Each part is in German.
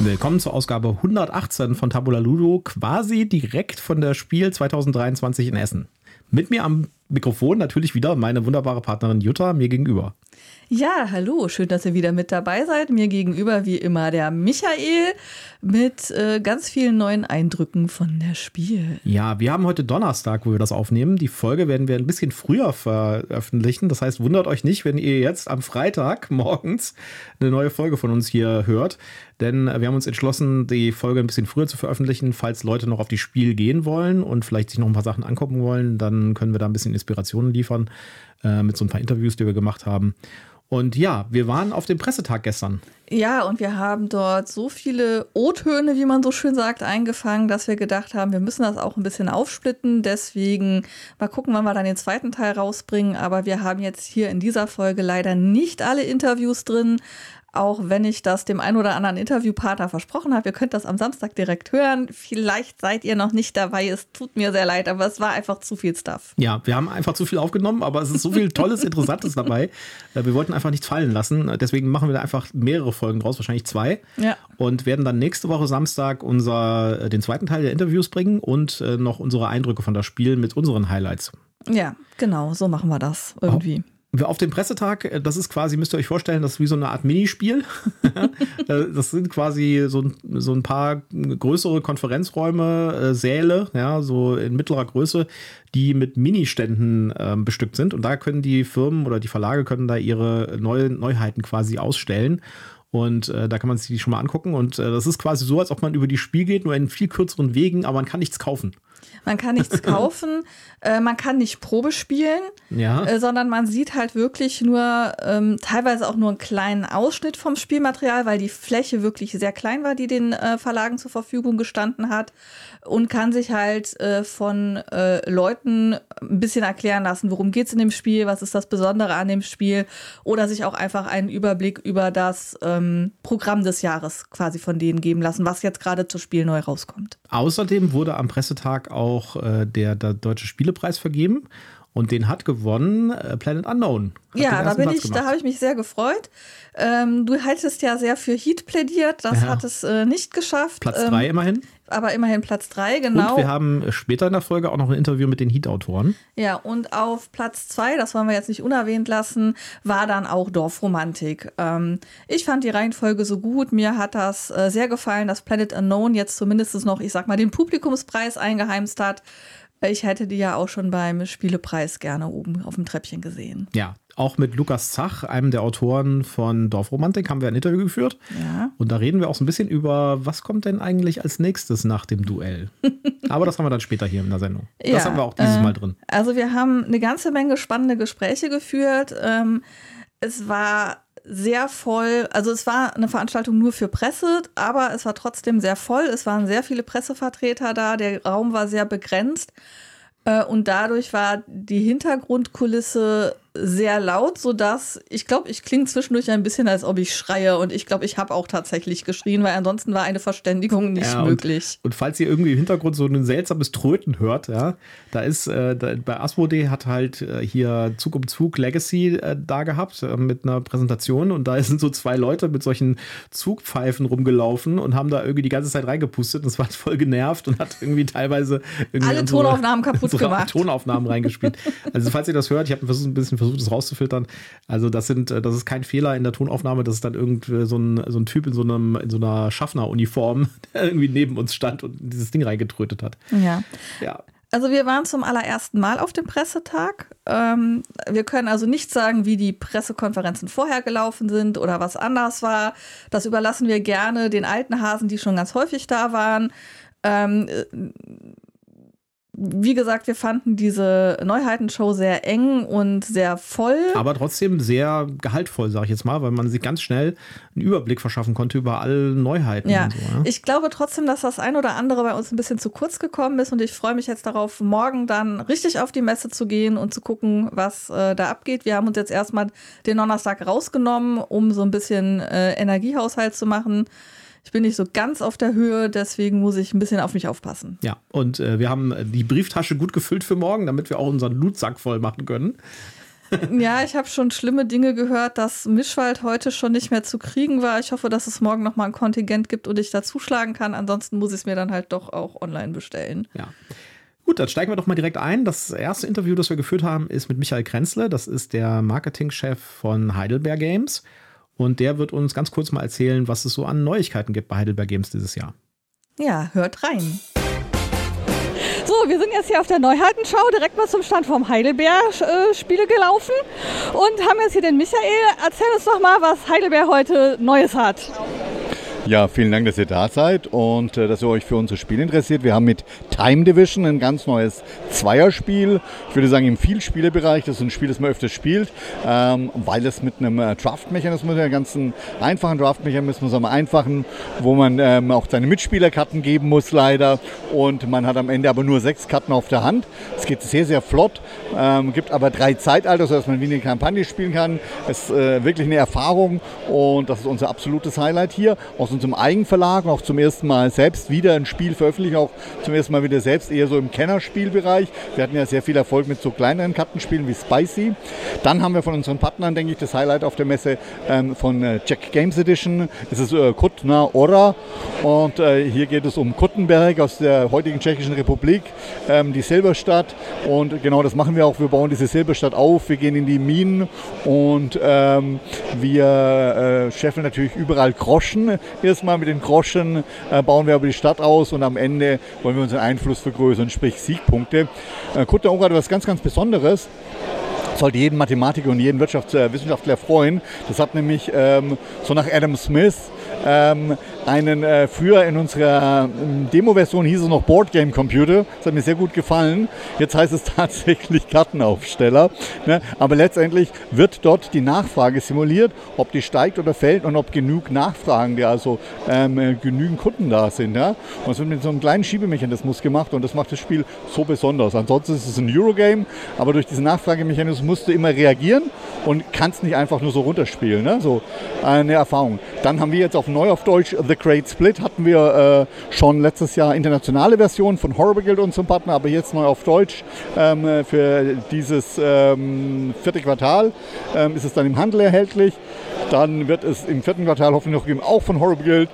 Willkommen zur Ausgabe 118 von Tabula Ludo, quasi direkt von der Spiel 2023 in Essen. Mit mir am Mikrofon natürlich wieder meine wunderbare Partnerin Jutta mir gegenüber. Ja, hallo, schön, dass ihr wieder mit dabei seid. Mir gegenüber wie immer der Michael mit äh, ganz vielen neuen Eindrücken von der Spiel. Ja, wir haben heute Donnerstag, wo wir das aufnehmen. Die Folge werden wir ein bisschen früher veröffentlichen. Das heißt, wundert euch nicht, wenn ihr jetzt am Freitag morgens eine neue Folge von uns hier hört. Denn wir haben uns entschlossen, die Folge ein bisschen früher zu veröffentlichen, falls Leute noch auf die Spiel gehen wollen und vielleicht sich noch ein paar Sachen angucken wollen. Dann können wir da ein bisschen Inspirationen liefern äh, mit so ein paar Interviews, die wir gemacht haben. Und ja, wir waren auf dem Pressetag gestern. Ja, und wir haben dort so viele O-Töne, wie man so schön sagt, eingefangen, dass wir gedacht haben, wir müssen das auch ein bisschen aufsplitten. Deswegen mal gucken, wann wir dann den zweiten Teil rausbringen. Aber wir haben jetzt hier in dieser Folge leider nicht alle Interviews drin auch wenn ich das dem einen oder anderen Interviewpartner versprochen habe. Ihr könnt das am Samstag direkt hören. Vielleicht seid ihr noch nicht dabei. Es tut mir sehr leid, aber es war einfach zu viel Stuff. Ja, wir haben einfach zu viel aufgenommen, aber es ist so viel Tolles, Interessantes dabei. Äh, wir wollten einfach nichts fallen lassen. Deswegen machen wir da einfach mehrere Folgen draus, wahrscheinlich zwei. Ja. Und werden dann nächste Woche Samstag unser, äh, den zweiten Teil der Interviews bringen und äh, noch unsere Eindrücke von das Spiel mit unseren Highlights. Ja, genau, so machen wir das irgendwie. Oh auf dem Pressetag, äh, das ist quasi, müsst ihr euch vorstellen, das ist wie so eine Art Minispiel. Äh, das sind quasi so, so ein paar größere Konferenzräume, äh, Säle, ja, so in mittlerer Größe, die mit Ministänden äh, bestückt sind. Und da können die Firmen oder die Verlage können da ihre Neu Neuheiten quasi ausstellen. Und äh, da kann man sich die schon mal angucken. Und äh, das ist quasi so, als ob man über die Spiel geht, nur in viel kürzeren Wegen, aber man kann nichts kaufen. Man kann nichts kaufen, äh, man kann nicht Probe spielen, ja. äh, sondern man sieht halt wirklich nur ähm, teilweise auch nur einen kleinen Ausschnitt vom Spielmaterial, weil die Fläche wirklich sehr klein war, die den äh, Verlagen zur Verfügung gestanden hat und kann sich halt äh, von äh, Leuten ein bisschen erklären lassen, worum geht es in dem Spiel, was ist das Besondere an dem Spiel oder sich auch einfach einen Überblick über das ähm, Programm des Jahres quasi von denen geben lassen, was jetzt gerade zu Spiel neu rauskommt. Außerdem wurde am Pressetag auch äh, der, der Deutsche Spielepreis vergeben. Und den hat gewonnen äh, Planet Unknown. ja, da bin ich, da habe ich mich sehr gefreut. Ähm, du hättest ja sehr für Heat plädiert, das ja. hat es äh, nicht geschafft. Platz 3 ähm, immerhin. Aber immerhin Platz 3, genau. Und wir haben später in der Folge auch noch ein Interview mit den Heat-Autoren. Ja, und auf Platz 2, das wollen wir jetzt nicht unerwähnt lassen, war dann auch Dorfromantik. Ähm, ich fand die Reihenfolge so gut, mir hat das äh, sehr gefallen, dass Planet Unknown jetzt zumindest noch, ich sag mal, den Publikumspreis eingeheimst hat. Ich hätte die ja auch schon beim Spielepreis gerne oben auf dem Treppchen gesehen. Ja, auch mit Lukas Zach, einem der Autoren von Dorfromantik, haben wir ein Interview geführt. Ja. Und da reden wir auch so ein bisschen über, was kommt denn eigentlich als nächstes nach dem Duell. Aber das haben wir dann später hier in der Sendung. Das ja, haben wir auch dieses äh, Mal drin. Also wir haben eine ganze Menge spannende Gespräche geführt. Ähm, es war sehr voll. Also es war eine Veranstaltung nur für Presse, aber es war trotzdem sehr voll. Es waren sehr viele Pressevertreter da. Der Raum war sehr begrenzt. Äh, und dadurch war die Hintergrundkulisse sehr laut, sodass ich glaube, ich klinge zwischendurch ein bisschen, als ob ich schreie. Und ich glaube, ich habe auch tatsächlich geschrien, weil ansonsten war eine Verständigung nicht ja, möglich. Und, falls ihr irgendwie im Hintergrund so ein seltsames Tröten hört, ja, da ist äh, da, bei Asmodee hat halt äh, hier Zug um Zug Legacy äh, da gehabt äh, mit einer Präsentation und da sind so zwei Leute mit solchen Zugpfeifen rumgelaufen und haben da irgendwie die ganze Zeit reingepustet und es war voll genervt und hat irgendwie teilweise irgendwie alle Tonaufnahmen kaputt gemacht. Tonaufnahmen reingespielt. Also falls ihr das hört, ich habe ein bisschen versucht, versucht, es rauszufiltern. Also das sind, äh, das ist kein Fehler in der Tonaufnahme, das ist dann irgendwie so ein, so ein Typ in so einem, in so einer Schaffner-Uniform, der irgendwie neben uns stand und dieses Ding reingetrötet hat. Ja. Ja. Also wir waren zum allerersten Mal auf dem Pressetag. Ähm, wir können also nicht sagen, wie die Pressekonferenzen vorher gelaufen sind oder was anders war. Das überlassen wir gerne den alten Hasen, die schon ganz häufig da waren. Ähm, wie gesagt, wir fanden diese Neuheitenshow sehr eng und sehr voll. Aber trotzdem sehr gehaltvoll, sage ich jetzt mal, weil man sich ganz schnell einen Überblick verschaffen konnte über alle Neuheiten. Ja, so, ja? ich glaube trotzdem, dass das ein oder andere bei uns ein bisschen zu kurz gekommen ist und ich freue mich jetzt darauf, morgen dann richtig auf die Messe zu gehen und zu gucken, was äh, da abgeht. Wir haben uns jetzt erstmal den Donnerstag rausgenommen, um so ein bisschen äh, Energiehaushalt zu machen. Ich bin nicht so ganz auf der Höhe, deswegen muss ich ein bisschen auf mich aufpassen. Ja, und äh, wir haben die Brieftasche gut gefüllt für morgen, damit wir auch unseren Lootsack voll machen können. ja, ich habe schon schlimme Dinge gehört, dass Mischwald heute schon nicht mehr zu kriegen war. Ich hoffe, dass es morgen noch mal ein Kontingent gibt und ich da zuschlagen kann. Ansonsten muss ich es mir dann halt doch auch online bestellen. Ja. Gut, dann steigen wir doch mal direkt ein. Das erste Interview, das wir geführt haben, ist mit Michael Krenzle. Das ist der Marketingchef von Heidelberg Games. Und der wird uns ganz kurz mal erzählen, was es so an Neuigkeiten gibt bei Heidelberg Games dieses Jahr. Ja, hört rein. So, wir sind jetzt hier auf der Neuheitenschau direkt mal zum Stand vom Heidelberg-Spiele gelaufen und haben jetzt hier den Michael. Erzähl uns doch mal, was Heidelberg heute Neues hat. Ja, vielen Dank, dass ihr da seid und äh, dass ihr euch für unsere Spiele interessiert. Wir haben mit Time Division ein ganz neues Zweierspiel. Ich würde sagen im Vielspielerbereich. Das ist ein Spiel, das man öfters spielt, ähm, weil es mit einem äh, Draft-Mechanismus, einem ganz einfachen Draft-Mechanismus, einem einfachen, wo man ähm, auch seine Mitspielerkarten geben muss leider. Und man hat am Ende aber nur sechs Karten auf der Hand. Es geht sehr, sehr flott. Ähm, gibt aber drei Zeitalter, sodass man wie eine Kampagne spielen kann. Es ist äh, wirklich eine Erfahrung und das ist unser absolutes Highlight hier. Aus unserem Eigenverlag auch zum ersten Mal selbst wieder ein Spiel veröffentlichen, auch zum ersten Mal wieder selbst eher so im Kennerspielbereich. Wir hatten ja sehr viel Erfolg mit so kleineren Kartenspielen wie Spicy. Dann haben wir von unseren Partnern, denke ich, das Highlight auf der Messe ähm, von äh, Jack Games Edition. Es ist äh, Kutna Ora und äh, hier geht es um Kuttenberg aus der heutigen Tschechischen Republik, ähm, die Silberstadt und genau das machen wir auch. Wir bauen diese Silberstadt auf, wir gehen in die Minen und ähm, wir äh, scheffeln natürlich überall Groschen Erstmal mit den Groschen äh, bauen wir aber die Stadt aus und am Ende wollen wir unseren Einfluss vergrößern, sprich Siegpunkte. Äh, d'Or hat was ganz, ganz Besonderes sollte jeden Mathematiker und jeden Wirtschaftswissenschaftler freuen. Das hat nämlich ähm, so nach Adam Smith ähm, einen, äh, früher in unserer ähm, Demo-Version hieß es noch Boardgame Computer. Das hat mir sehr gut gefallen. Jetzt heißt es tatsächlich Kartenaufsteller. Ne? Aber letztendlich wird dort die Nachfrage simuliert, ob die steigt oder fällt und ob genug Nachfragen, also ähm, äh, genügend Kunden da sind. Ja? Und es wird mit so einem kleinen Schiebemechanismus gemacht und das macht das Spiel so besonders. Ansonsten ist es ein Eurogame, aber durch diesen Nachfragemechanismus musst du immer reagieren und kannst nicht einfach nur so runterspielen. Ne? So eine Erfahrung. Dann haben wir jetzt auf neu auf Deutsch The Great Split hatten wir äh, schon letztes Jahr internationale Version von Horrible Guild unserem Partner, aber jetzt neu auf Deutsch ähm, für dieses ähm, vierte Quartal ähm, ist es dann im Handel erhältlich. Dann wird es im vierten Quartal hoffentlich noch geben, auch von Horrible Guild,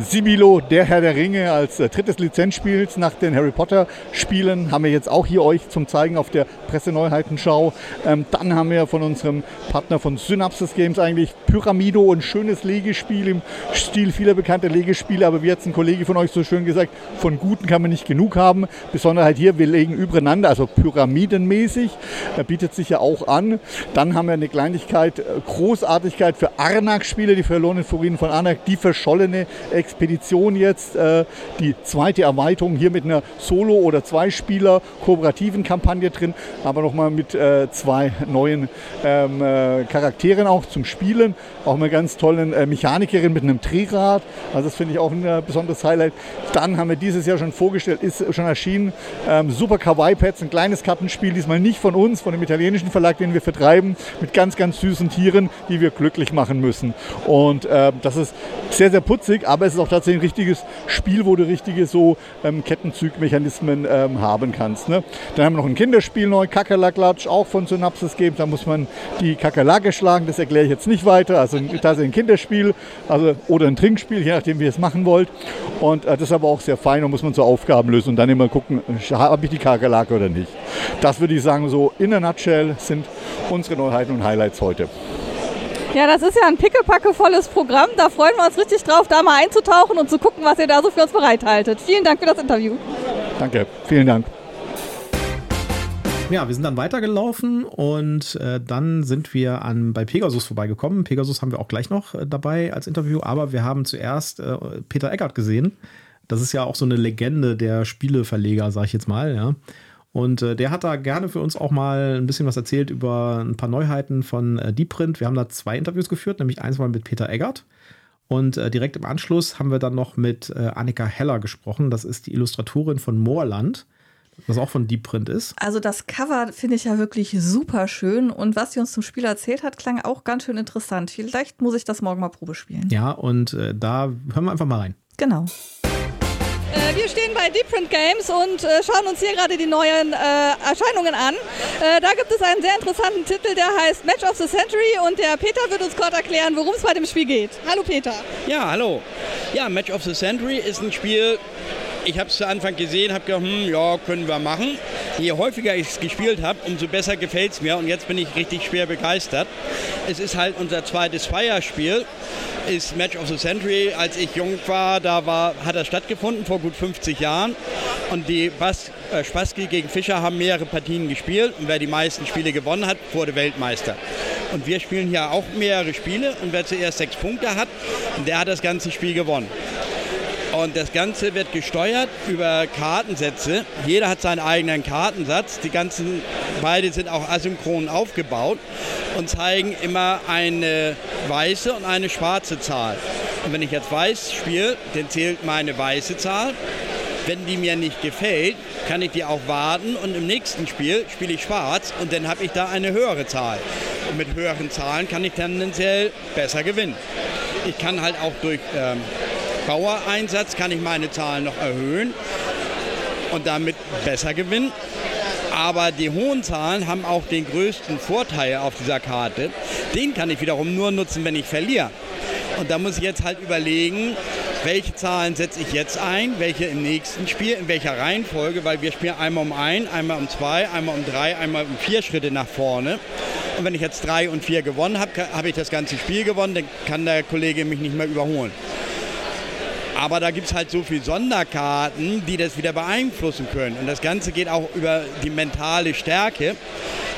Sibilo, der Herr der Ringe als äh, drittes Lizenzspiel nach den Harry Potter Spielen. Haben wir jetzt auch hier euch zum Zeigen auf der Presseneuheitenschau. Ähm, dann haben wir von unserem Partner von Synapses Games eigentlich Pyramido, ein schönes Legespiel im Stil vieler bekannter Legespiele. Aber wie hat ein Kollege von euch so schön gesagt, von guten kann man nicht genug haben. Besonderheit hier, wir legen übereinander, also pyramidenmäßig. Er bietet sich ja auch an. Dann haben wir eine Kleinigkeit, äh, Großartigkeit für Arnak-Spiele, die verlorenen Furinen von Arnak, die verschollene Expedition jetzt, äh, die zweite Erweiterung hier mit einer Solo- oder Zweispieler kooperativen Kampagne drin, aber nochmal mit äh, zwei neuen ähm, äh, Charakteren auch zum Spielen, auch eine ganz tollen äh, Mechanikerin mit einem Drehrad, also das finde ich auch ein äh, besonderes Highlight. Dann haben wir dieses Jahr schon vorgestellt, ist schon erschienen, ähm, Super Kawaii Pets, ein kleines Kartenspiel, diesmal nicht von uns, von dem italienischen Verlag, den wir vertreiben, mit ganz, ganz süßen Tieren, die wir glücklich machen müssen. Und äh, das ist sehr, sehr putzig, aber es ist auch tatsächlich ein richtiges Spiel, wo du richtige so ähm, Kettenzugmechanismen ähm, haben kannst. Ne? Dann haben wir noch ein Kinderspiel neu, Kakerlaklatsch, auch von Synapsis Games. Da muss man die Kakerlake schlagen, das erkläre ich jetzt nicht weiter. Also tatsächlich ein Kinderspiel also, oder ein Trinkspiel, je nachdem, wie ihr es machen wollt. Und äh, das ist aber auch sehr fein und muss man so Aufgaben lösen und dann immer gucken, habe ich die Kakerlake oder nicht. Das würde ich sagen, so in a nutshell sind unsere Neuheiten und Highlights heute. Ja, das ist ja ein pickepackevolles Programm. Da freuen wir uns richtig drauf, da mal einzutauchen und zu gucken, was ihr da so für uns bereithaltet. Vielen Dank für das Interview. Danke, vielen Dank. Ja, wir sind dann weitergelaufen und äh, dann sind wir an, bei Pegasus vorbeigekommen. Pegasus haben wir auch gleich noch äh, dabei als Interview, aber wir haben zuerst äh, Peter Eckert gesehen. Das ist ja auch so eine Legende der Spieleverleger, sag ich jetzt mal, ja. Und äh, der hat da gerne für uns auch mal ein bisschen was erzählt über ein paar Neuheiten von äh, Deepprint. Wir haben da zwei Interviews geführt, nämlich eins mal mit Peter Eggert. Und äh, direkt im Anschluss haben wir dann noch mit äh, Annika Heller gesprochen. Das ist die Illustratorin von Moorland, was auch von Deepprint ist. Also das Cover finde ich ja wirklich super schön. Und was sie uns zum Spiel erzählt hat, klang auch ganz schön interessant. Vielleicht muss ich das morgen mal Probe spielen. Ja, und äh, da hören wir einfach mal rein. Genau. Äh, wir stehen bei Different Games und äh, schauen uns hier gerade die neuen äh, Erscheinungen an. Da gibt es einen sehr interessanten Titel, der heißt Match of the Century und der Peter wird uns kurz erklären, worum es bei dem Spiel geht. Hallo Peter. Ja, hallo. Ja, Match of the Century ist ein Spiel, ich habe es zu Anfang gesehen, habe gedacht, hm, ja, können wir machen. Je häufiger ich es gespielt habe, umso besser gefällt es mir und jetzt bin ich richtig schwer begeistert. Es ist halt unser zweites Feierspiel ist Match of the Century. Als ich jung war, da war, hat das stattgefunden vor gut 50 Jahren. Und die Bas, äh, Spassky gegen Fischer haben mehrere Partien gespielt. Und wer die meisten Spiele gewonnen hat, wurde Weltmeister. Und wir spielen hier auch mehrere Spiele. Und wer zuerst sechs Punkte hat, der hat das ganze Spiel gewonnen. Und das Ganze wird gesteuert über Kartensätze. Jeder hat seinen eigenen Kartensatz. Die ganzen, beide sind auch asynchron aufgebaut und zeigen immer eine weiße und eine schwarze Zahl. Und wenn ich jetzt weiß spiele, dann zählt meine weiße Zahl. Wenn die mir nicht gefällt, kann ich die auch warten und im nächsten Spiel spiele ich schwarz und dann habe ich da eine höhere Zahl. Und mit höheren Zahlen kann ich tendenziell besser gewinnen. Ich kann halt auch durch ähm, Bauereinsatz kann ich meine Zahlen noch erhöhen und damit besser gewinnen. Aber die hohen Zahlen haben auch den größten Vorteil auf dieser Karte. Den kann ich wiederum nur nutzen, wenn ich verliere. Und da muss ich jetzt halt überlegen, welche Zahlen setze ich jetzt ein, welche im nächsten Spiel, in welcher Reihenfolge, weil wir spielen einmal um ein, einmal um zwei, einmal um drei, einmal um vier Schritte nach vorne. Und wenn ich jetzt drei und vier gewonnen habe, habe ich das ganze Spiel gewonnen, dann kann der Kollege mich nicht mehr überholen. Aber da gibt es halt so viele Sonderkarten, die das wieder beeinflussen können. Und das Ganze geht auch über die mentale Stärke.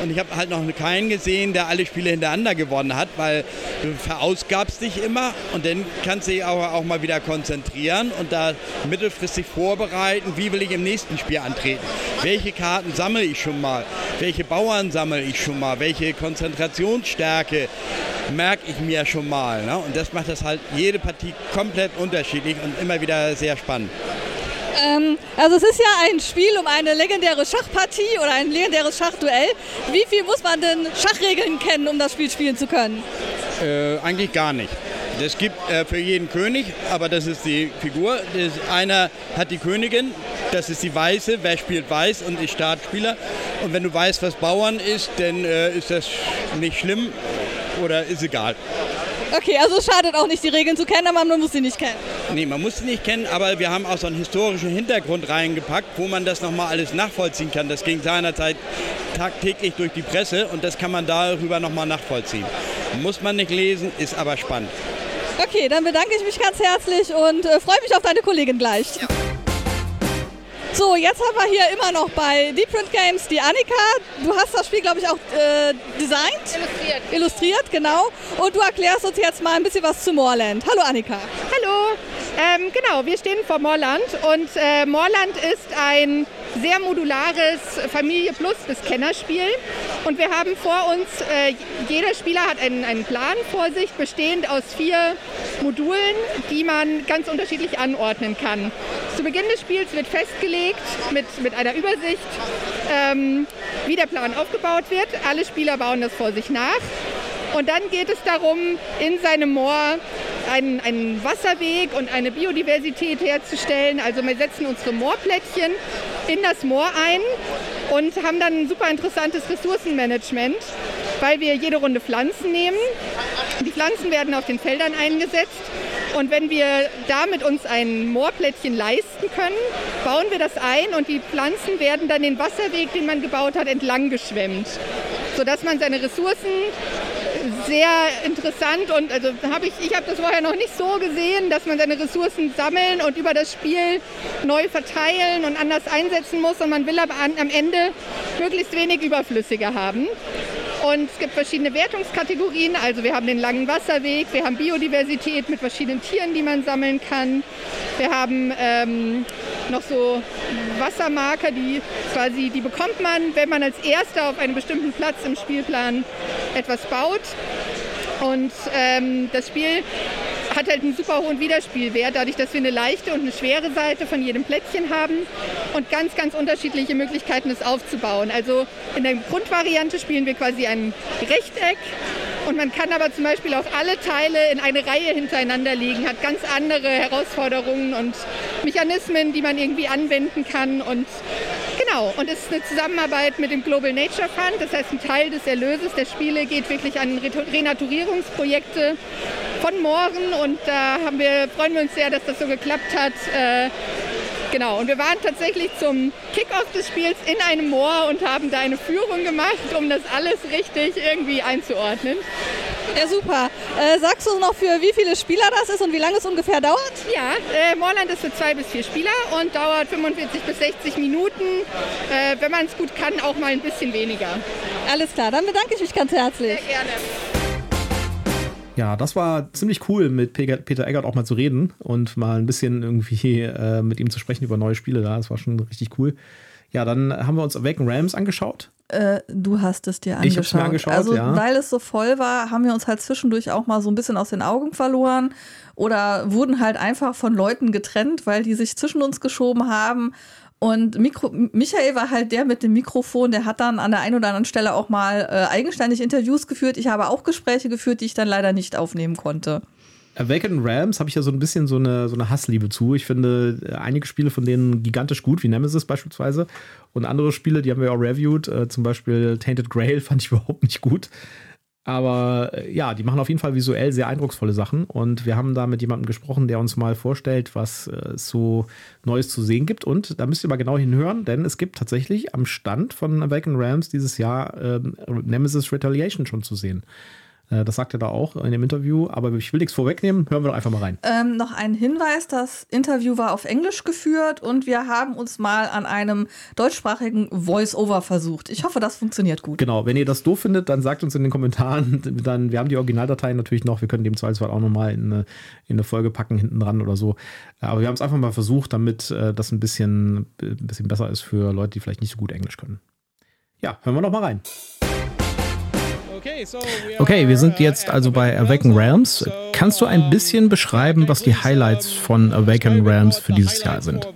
Und ich habe halt noch keinen gesehen, der alle Spiele hintereinander gewonnen hat, weil du verausgabst dich immer und dann kannst du dich auch, auch mal wieder konzentrieren und da mittelfristig vorbereiten, wie will ich im nächsten Spiel antreten. Welche Karten sammle ich schon mal? Welche Bauern sammle ich schon mal? Welche Konzentrationsstärke merke ich mir schon mal. Ne? Und das macht das halt jede Partie komplett unterschiedlich und immer wieder sehr spannend. Ähm, also es ist ja ein Spiel um eine legendäre Schachpartie oder ein legendäres Schachduell. Wie viel muss man denn Schachregeln kennen, um das Spiel spielen zu können? Äh, eigentlich gar nicht. Es gibt äh, für jeden König, aber das ist die Figur. Das, einer hat die Königin, das ist die Weiße, wer spielt Weiß und ist Startspieler. Und wenn du weißt, was Bauern ist, dann äh, ist das nicht schlimm oder ist egal. Okay, also es schadet auch nicht, die Regeln zu kennen, aber man muss sie nicht kennen. Nee, man muss sie nicht kennen, aber wir haben auch so einen historischen Hintergrund reingepackt, wo man das nochmal alles nachvollziehen kann. Das ging seinerzeit tagtäglich durch die Presse und das kann man darüber nochmal nachvollziehen. Muss man nicht lesen, ist aber spannend. Okay, dann bedanke ich mich ganz herzlich und äh, freue mich auf deine Kollegin gleich. Ja. So, jetzt haben wir hier immer noch bei Deep Print Games die Annika. Du hast das Spiel, glaube ich, auch äh, designt. Illustriert. Illustriert, genau. Und du erklärst uns jetzt mal ein bisschen was zu Moorland. Hallo Annika. Hallo. Ähm, genau, wir stehen vor Moorland und äh, Moorland ist ein sehr modulares Familie Plus bis Kennerspiel. Und wir haben vor uns, äh, jeder Spieler hat einen, einen Plan vor sich, bestehend aus vier Modulen, die man ganz unterschiedlich anordnen kann. Zu Beginn des Spiels wird festgelegt mit, mit einer Übersicht, ähm, wie der Plan aufgebaut wird. Alle Spieler bauen das vor sich nach. Und dann geht es darum, in seinem Moor einen, einen Wasserweg und eine Biodiversität herzustellen. Also wir setzen unsere Moorplättchen in das Moor ein und haben dann ein super interessantes Ressourcenmanagement, weil wir jede Runde Pflanzen nehmen. Die Pflanzen werden auf den Feldern eingesetzt und wenn wir damit uns ein Moorplättchen leisten können, bauen wir das ein und die Pflanzen werden dann den Wasserweg, den man gebaut hat, entlang geschwemmt, sodass man seine Ressourcen sehr interessant und also habe ich, ich habe das vorher noch nicht so gesehen, dass man seine Ressourcen sammeln und über das Spiel neu verteilen und anders einsetzen muss und man will aber am Ende möglichst wenig Überflüssige haben. Und es gibt verschiedene Wertungskategorien. Also wir haben den langen Wasserweg, wir haben Biodiversität mit verschiedenen Tieren, die man sammeln kann. Wir haben ähm, noch so Wassermarker, die quasi, die bekommt man, wenn man als Erster auf einem bestimmten Platz im Spielplan etwas baut. Und ähm, das Spiel hat halt einen super hohen Wiederspielwert, dadurch, dass wir eine leichte und eine schwere Seite von jedem Plättchen haben und ganz, ganz unterschiedliche Möglichkeiten, es aufzubauen. Also in der Grundvariante spielen wir quasi ein Rechteck Und man kann aber zum Beispiel auch alle Teile in eine Reihe hintereinander legen, hat ganz andere Herausforderungen und Mechanismen, die man irgendwie anwenden kann. Und genau, und es ist eine Zusammenarbeit mit dem Global Nature Fund. Das heißt, ein Teil des Erlöses der Spiele geht wirklich an Renaturierungsprojekte von Mooren. Und da haben wir, freuen wir uns sehr, dass das so geklappt hat. Äh, Genau, und wir waren tatsächlich zum Kickoff des Spiels in einem Moor und haben da eine Führung gemacht, um das alles richtig irgendwie einzuordnen. Ja, super. Äh, sagst du noch, für wie viele Spieler das ist und wie lange es ungefähr dauert? Ja, äh, Moorland ist für zwei bis vier Spieler und dauert 45 bis 60 Minuten. Äh, wenn man es gut kann, auch mal ein bisschen weniger. Alles klar, dann bedanke ich mich ganz herzlich. Sehr gerne. Ja, das war ziemlich cool, mit Peter Eggert auch mal zu reden und mal ein bisschen irgendwie äh, mit ihm zu sprechen über neue Spiele da. Das war schon richtig cool. Ja, dann haben wir uns Awaken Rams angeschaut. Äh, du hast es dir angeschaut. Ich habe mir angeschaut, also, ja. weil es so voll war, haben wir uns halt zwischendurch auch mal so ein bisschen aus den Augen verloren oder wurden halt einfach von Leuten getrennt, weil die sich zwischen uns geschoben haben. Und Mikro Michael war halt der mit dem Mikrofon, der hat dann an der einen oder anderen Stelle auch mal äh, eigenständig Interviews geführt. Ich habe auch Gespräche geführt, die ich dann leider nicht aufnehmen konnte. Awakened Rams habe ich ja so ein bisschen so eine, so eine Hassliebe zu. Ich finde äh, einige Spiele von denen gigantisch gut, wie Nemesis beispielsweise. Und andere Spiele, die haben wir auch reviewed, äh, zum Beispiel Tainted Grail fand ich überhaupt nicht gut. Aber äh, ja, die machen auf jeden Fall visuell sehr eindrucksvolle Sachen. Und wir haben da mit jemandem gesprochen, der uns mal vorstellt, was äh, so Neues zu sehen gibt. Und da müsst ihr mal genau hinhören, denn es gibt tatsächlich am Stand von Awakened Rams dieses Jahr äh, Nemesis Retaliation schon zu sehen. Äh, das sagt er da auch in dem Interview, aber ich will nichts vorwegnehmen. Hören wir doch einfach mal rein. Ähm, noch ein Hinweis: Das Interview war auf Englisch geführt und wir haben uns mal an einem deutschsprachigen Voice-Over versucht. Ich hoffe, das funktioniert gut. Genau, wenn ihr das doof findet, dann sagt uns in den Kommentaren. Dann, wir haben die Originaldateien natürlich noch. Wir können dem Zweifelsfall auch nochmal in eine, in eine Folge packen, hinten dran oder so. Aber wir haben es einfach mal versucht, damit äh, das ein bisschen, ein bisschen besser ist für Leute, die vielleicht nicht so gut Englisch können. Ja, hören wir noch mal rein. Okay, wir sind jetzt also bei Awaken Realms. Kannst du ein bisschen beschreiben, was die Highlights von Awaken Realms für dieses Jahr sind?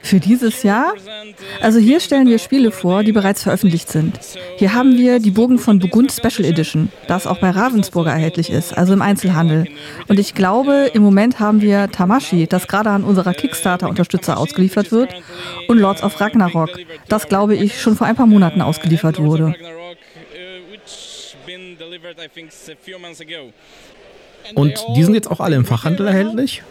Für dieses Jahr? Also hier stellen wir Spiele vor, die bereits veröffentlicht sind. Hier haben wir die Burgen von Burgund Special Edition, das auch bei Ravensburger erhältlich ist, also im Einzelhandel. Und ich glaube, im Moment haben wir Tamashi, das gerade an unserer Kickstarter-Unterstützer ausgeliefert wird, und Lords of Ragnarok, das glaube ich schon vor ein paar Monaten ausgeliefert wurde. Und die sind jetzt auch alle im Fachhandel erhältlich?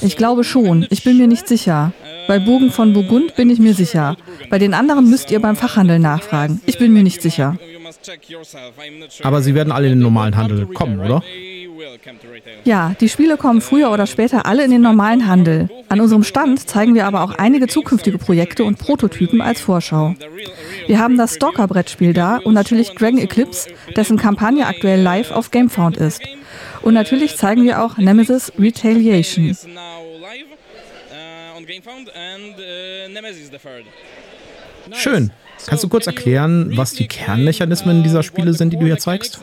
Ich glaube schon. Ich bin mir nicht sicher. Bei Bogen von Burgund bin ich mir sicher. Bei den anderen müsst ihr beim Fachhandel nachfragen. Ich bin mir nicht sicher. Aber sie werden alle in den normalen Handel kommen, oder? Ja, die Spiele kommen früher oder später alle in den normalen Handel. An unserem Stand zeigen wir aber auch einige zukünftige Projekte und Prototypen als Vorschau. Wir haben das Stalker-Brettspiel da und natürlich Dragon Eclipse, dessen Kampagne aktuell live auf Gamefound ist. Und natürlich zeigen wir auch Nemesis Retaliation. Schön. Kannst du kurz erklären, was die Kernmechanismen dieser Spiele sind, die du hier zeigst?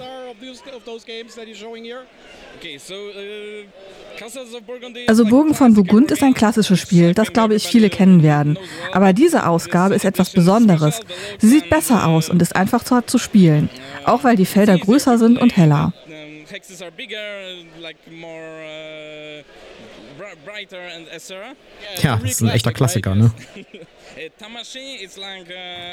Also Burgen von Burgund ist ein klassisches Spiel, das glaube ich viele kennen werden. Aber diese Ausgabe ist etwas Besonderes. Sie sieht besser aus und ist einfach zu spielen, auch weil die Felder größer sind und heller. Ja, das ist ein echter Klassiker, ne?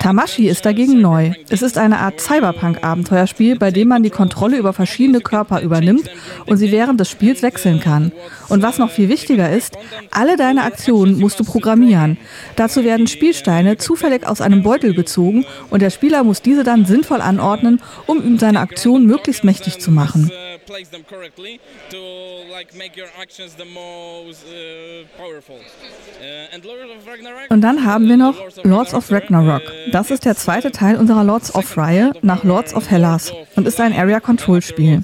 Tamashi ist dagegen neu. Es ist eine Art Cyberpunk-Abenteuerspiel, bei dem man die Kontrolle über verschiedene Körper übernimmt und sie während des Spiels wechseln kann. Und was noch viel wichtiger ist, alle deine Aktionen musst du programmieren. Dazu werden Spielsteine zufällig aus einem Beutel gezogen und der Spieler muss diese dann sinnvoll anordnen, um ihm seine Aktion möglichst mächtig zu machen. place them correctly to like make your actions the most of Ragnarok. Und dann haben wir noch Lords of Ragnarok. Das ist der zweite Teil unserer Lords of Reihe nach Lords of Hellas und ist ein Area Control Spiel.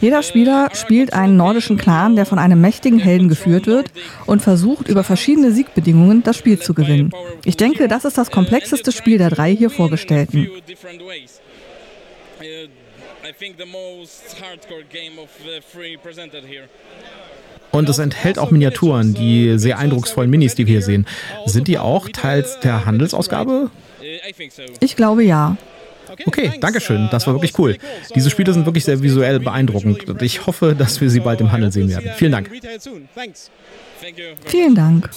Jeder Spieler spielt einen nordischen Clan, der von einem mächtigen Helden geführt wird und versucht über verschiedene Siegbedingungen das Spiel zu gewinnen. Ich denke, das ist das komplexeste Spiel der drei hier vorgestellten. Und es enthält auch Miniaturen, die sehr eindrucksvollen Minis, die wir hier sehen. Sind die auch teils der Handelsausgabe? Ich glaube ja. Okay, danke schön. Das war wirklich cool. Diese Spiele sind wirklich sehr visuell beeindruckend und ich hoffe, dass wir sie bald im Handel sehen werden. Vielen Dank. Vielen Dank.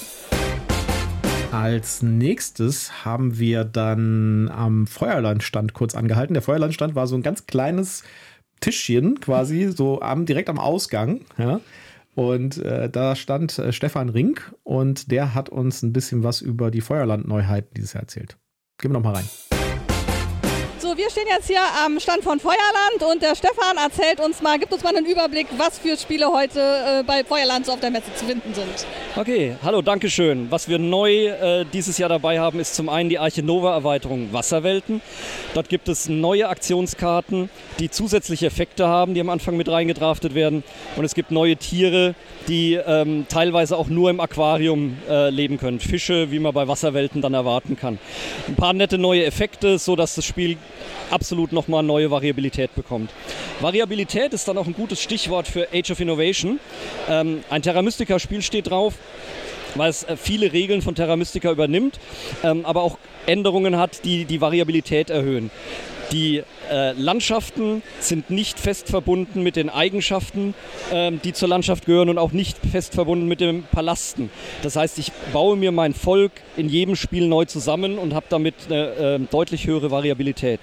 Als nächstes haben wir dann am Feuerlandstand kurz angehalten. Der Feuerlandstand war so ein ganz kleines Tischchen quasi, so am, direkt am Ausgang. Ja. Und äh, da stand äh, Stefan Rink und der hat uns ein bisschen was über die Feuerland-Neuheiten dieses Jahr erzählt. Gehen wir noch mal rein. So, wir stehen jetzt hier am Stand von Feuerland und der Stefan erzählt uns mal, gibt uns mal einen Überblick, was für Spiele heute äh, bei Feuerland so auf der Messe zu finden sind. Okay, hallo, danke schön. Was wir neu äh, dieses Jahr dabei haben, ist zum einen die Arche Nova Erweiterung Wasserwelten. Dort gibt es neue Aktionskarten, die zusätzliche Effekte haben, die am Anfang mit reingedraftet werden. Und es gibt neue Tiere, die ähm, teilweise auch nur im Aquarium äh, leben können. Fische, wie man bei Wasserwelten dann erwarten kann. Ein paar nette neue Effekte, sodass das Spiel absolut nochmal neue Variabilität bekommt. Variabilität ist dann auch ein gutes Stichwort für Age of Innovation. Ähm, ein Terra Mystica Spiel steht drauf weil es äh, viele Regeln von Terra Mystica übernimmt, ähm, aber auch Änderungen hat, die die Variabilität erhöhen. Die äh, Landschaften sind nicht fest verbunden mit den Eigenschaften, ähm, die zur Landschaft gehören und auch nicht fest verbunden mit den Palasten. Das heißt, ich baue mir mein Volk in jedem Spiel neu zusammen und habe damit eine äh, deutlich höhere Variabilität.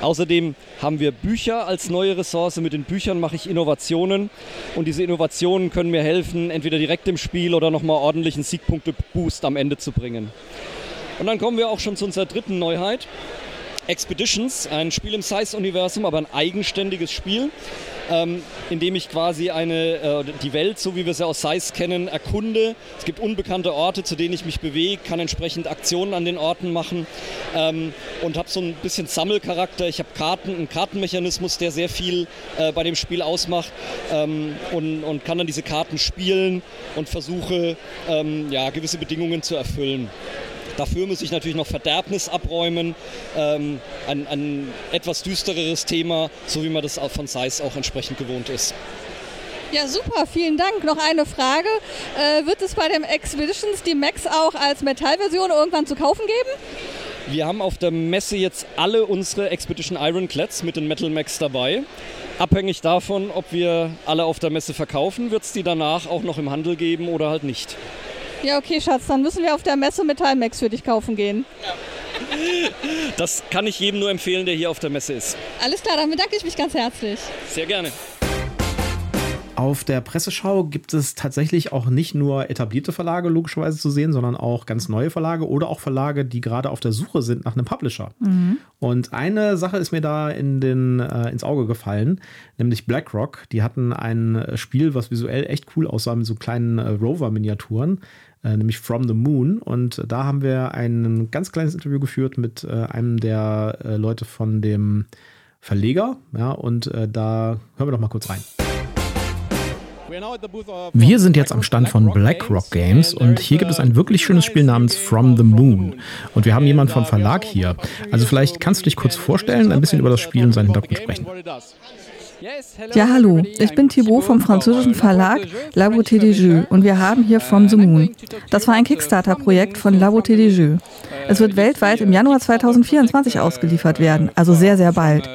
Außerdem haben wir Bücher als neue Ressource. Mit den Büchern mache ich Innovationen und diese Innovationen können mir helfen, entweder direkt im Spiel oder nochmal ordentlichen Siegpunkte-Boost am Ende zu bringen. Und dann kommen wir auch schon zu unserer dritten Neuheit. Expeditions, ein Spiel im Size-Universum, aber ein eigenständiges Spiel, ähm, in dem ich quasi eine, äh, die Welt, so wie wir sie aus Size kennen, erkunde. Es gibt unbekannte Orte, zu denen ich mich bewege, kann entsprechend Aktionen an den Orten machen ähm, und habe so ein bisschen Sammelcharakter. Ich habe Karten, einen Kartenmechanismus, der sehr viel äh, bei dem Spiel ausmacht ähm, und, und kann dann diese Karten spielen und versuche, ähm, ja, gewisse Bedingungen zu erfüllen. Dafür muss ich natürlich noch Verderbnis abräumen, ähm, ein, ein, etwas düstereres Thema, so wie man das von Size auch entsprechend gewohnt ist. Ja, super, vielen Dank. Noch eine Frage. Äh, wird es bei dem Expeditions die Max auch als Metallversion irgendwann zu kaufen geben? Wir haben auf der Messe jetzt alle unsere Expedition Ironclads mit den Metal Max dabei. Abhängig davon, ob wir alle auf der Messe verkaufen, wird es die danach auch noch im Handel geben oder halt nicht. Ja, okay, Schatz, dann müssen wir auf der Messe Metallmax für dich kaufen gehen. Das kann ich jedem nur empfehlen, der hier auf der Messe ist. Alles klar, dann bedanke ich mich ganz herzlich. Sehr gerne. Auf der Presseschau gibt es tatsächlich auch nicht nur etablierte Verlage logischerweise zu sehen, sondern auch ganz neue Verlage oder auch Verlage, die gerade auf der Suche sind nach einem Publisher. Mhm. Und eine Sache ist mir da in den, äh, ins Auge gefallen, nämlich BlackRock. Die hatten ein Spiel, was visuell echt cool aussah mit so kleinen äh, Rover-Miniaturen nämlich From the Moon. Und da haben wir ein ganz kleines Interview geführt mit äh, einem der äh, Leute von dem Verleger. Ja, und äh, da hören wir doch mal kurz rein. Wir sind jetzt am Stand von BlackRock Games und hier gibt es ein wirklich schönes Spiel namens From the Moon. Und wir haben jemanden vom Verlag hier. Also vielleicht kannst du dich kurz vorstellen, ein bisschen über das Spiel und seinen Hintergrund sprechen. Ja, hallo. Ich bin Thibaut vom französischen Verlag La Beauté des Jeux und wir haben hier From the Moon. Das war ein Kickstarter-Projekt von La Beauté des Jeux. Es wird weltweit im Januar 2024 ausgeliefert werden, also sehr, sehr bald.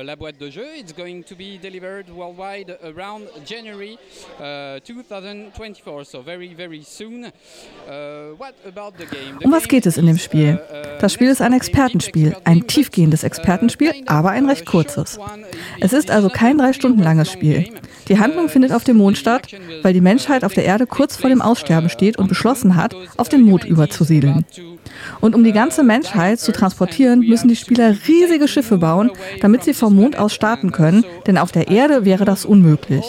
Um was geht es in dem Spiel? Das Spiel ist ein Expertenspiel, ein tiefgehendes Expertenspiel, aber ein recht kurzes. Es ist also kein drei Stunden langes Spiel. Die Handlung findet auf dem Mond statt, weil die Menschheit auf der Erde kurz vor dem Aussterben steht und beschlossen hat, auf den Mond überzusiedeln. Und um die ganze Menschheit zu transportieren, müssen die Spieler riesige Schiffe bauen, damit sie vom Mond aus starten können, denn auf der Erde wäre das unmöglich.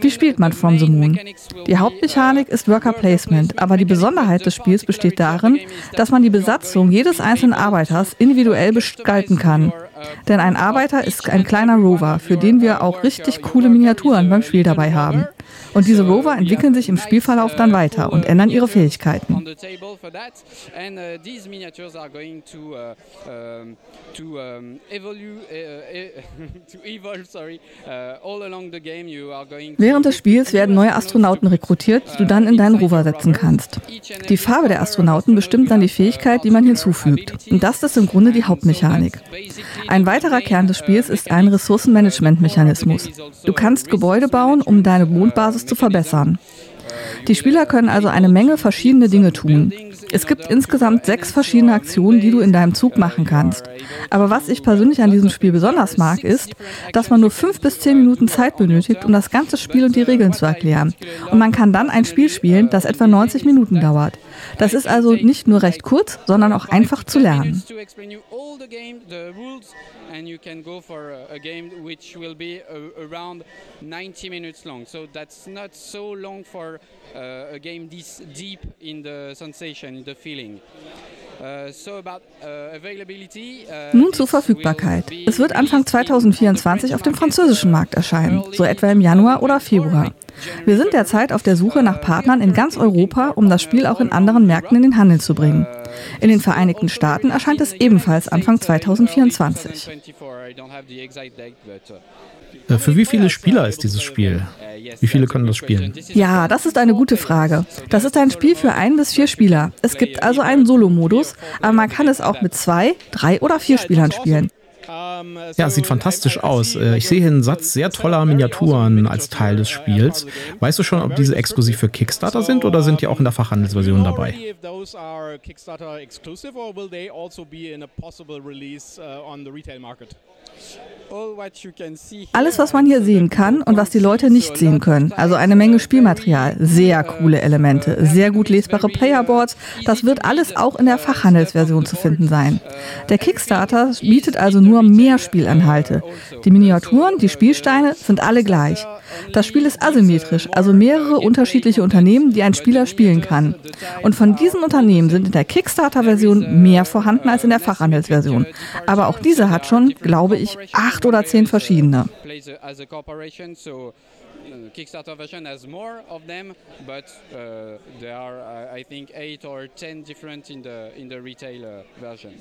Wie spielt man From the Moon? Die Hauptmechanik ist Worker Placement, aber die Besonderheit des Spiels besteht darin, dass man die Besatzung jedes einzelnen Arbeiters individuell gestalten kann. Denn ein Arbeiter ist ein kleiner Rover, für den wir auch richtig coole Miniaturen beim Spiel dabei haben. Und diese Rover entwickeln sich im Spielverlauf dann weiter und ändern ihre Fähigkeiten. Während des Spiels werden neue Astronauten rekrutiert, die du dann in deinen Rover setzen kannst. Die Farbe der Astronauten bestimmt dann die Fähigkeit, die man hinzufügt. Und das ist im Grunde die Hauptmechanik. Ein weiterer Kern des Spiels ist ein Ressourcenmanagementmechanismus. Du kannst Gebäude bauen, um deine Mondbasis zu verbessern. Die Spieler können also eine Menge verschiedene Dinge tun. Es gibt insgesamt sechs verschiedene Aktionen, die du in deinem Zug machen kannst. Aber was ich persönlich an diesem Spiel besonders mag, ist, dass man nur fünf bis zehn Minuten Zeit benötigt, um das ganze Spiel und die Regeln zu erklären. Und man kann dann ein Spiel spielen, das etwa 90 Minuten dauert. Das ist also nicht nur recht kurz, sondern auch einfach zu lernen. and you can go for a, a, game which will be a, around 90 minutes long. So that's not so long for uh, a game this deep in the sensation, in the feeling. Uh, uh, uh, Nun zur Verfügbarkeit. Es wird Anfang 2024 auf dem französischen Markt erscheinen, so etwa im Januar oder Februar. Wir sind derzeit auf der Suche nach Partnern in ganz Europa, um das Spiel auch in anderen Märkten in den Handel zu bringen. In den Vereinigten Staaten erscheint es ebenfalls Anfang 2024. Äh, für wie viele Spieler ist dieses Spiel? Wie viele können das spielen? Ja, das ist eine gute Frage. Das ist ein Spiel für ein bis vier Spieler. Es gibt also einen Solo-Modus, aber man kann es auch mit zwei, drei oder vier Spielern spielen. Ja, sieht fantastisch aus. Äh, ich sehe hier einen Satz sehr toller Miniaturen als Teil des Spiels. Weißt du schon, ob diese exklusiv für Kickstarter sind oder sind die auch in der Fachhandelsversion dabei? Alles, was man hier sehen kann und was die Leute nicht sehen können. Also eine Menge Spielmaterial, sehr coole Elemente, sehr gut lesbare Playerboards. Das wird alles auch in der Fachhandelsversion zu finden sein. Der Kickstarter bietet also nur mehr Spielinhalte. Die Miniaturen, die Spielsteine sind alle gleich. Das Spiel ist asymmetrisch, also mehrere unterschiedliche Unternehmen, die ein Spieler spielen kann. Und von diesen Unternehmen sind in der Kickstarter-Version mehr vorhanden als in der Fachhandelsversion. Aber auch diese hat schon, glaube ich, acht oder zehn verschiedene. Kickstarter version has more of them, but uh, there are, I think, eight or ten different in the in the retail uh, version.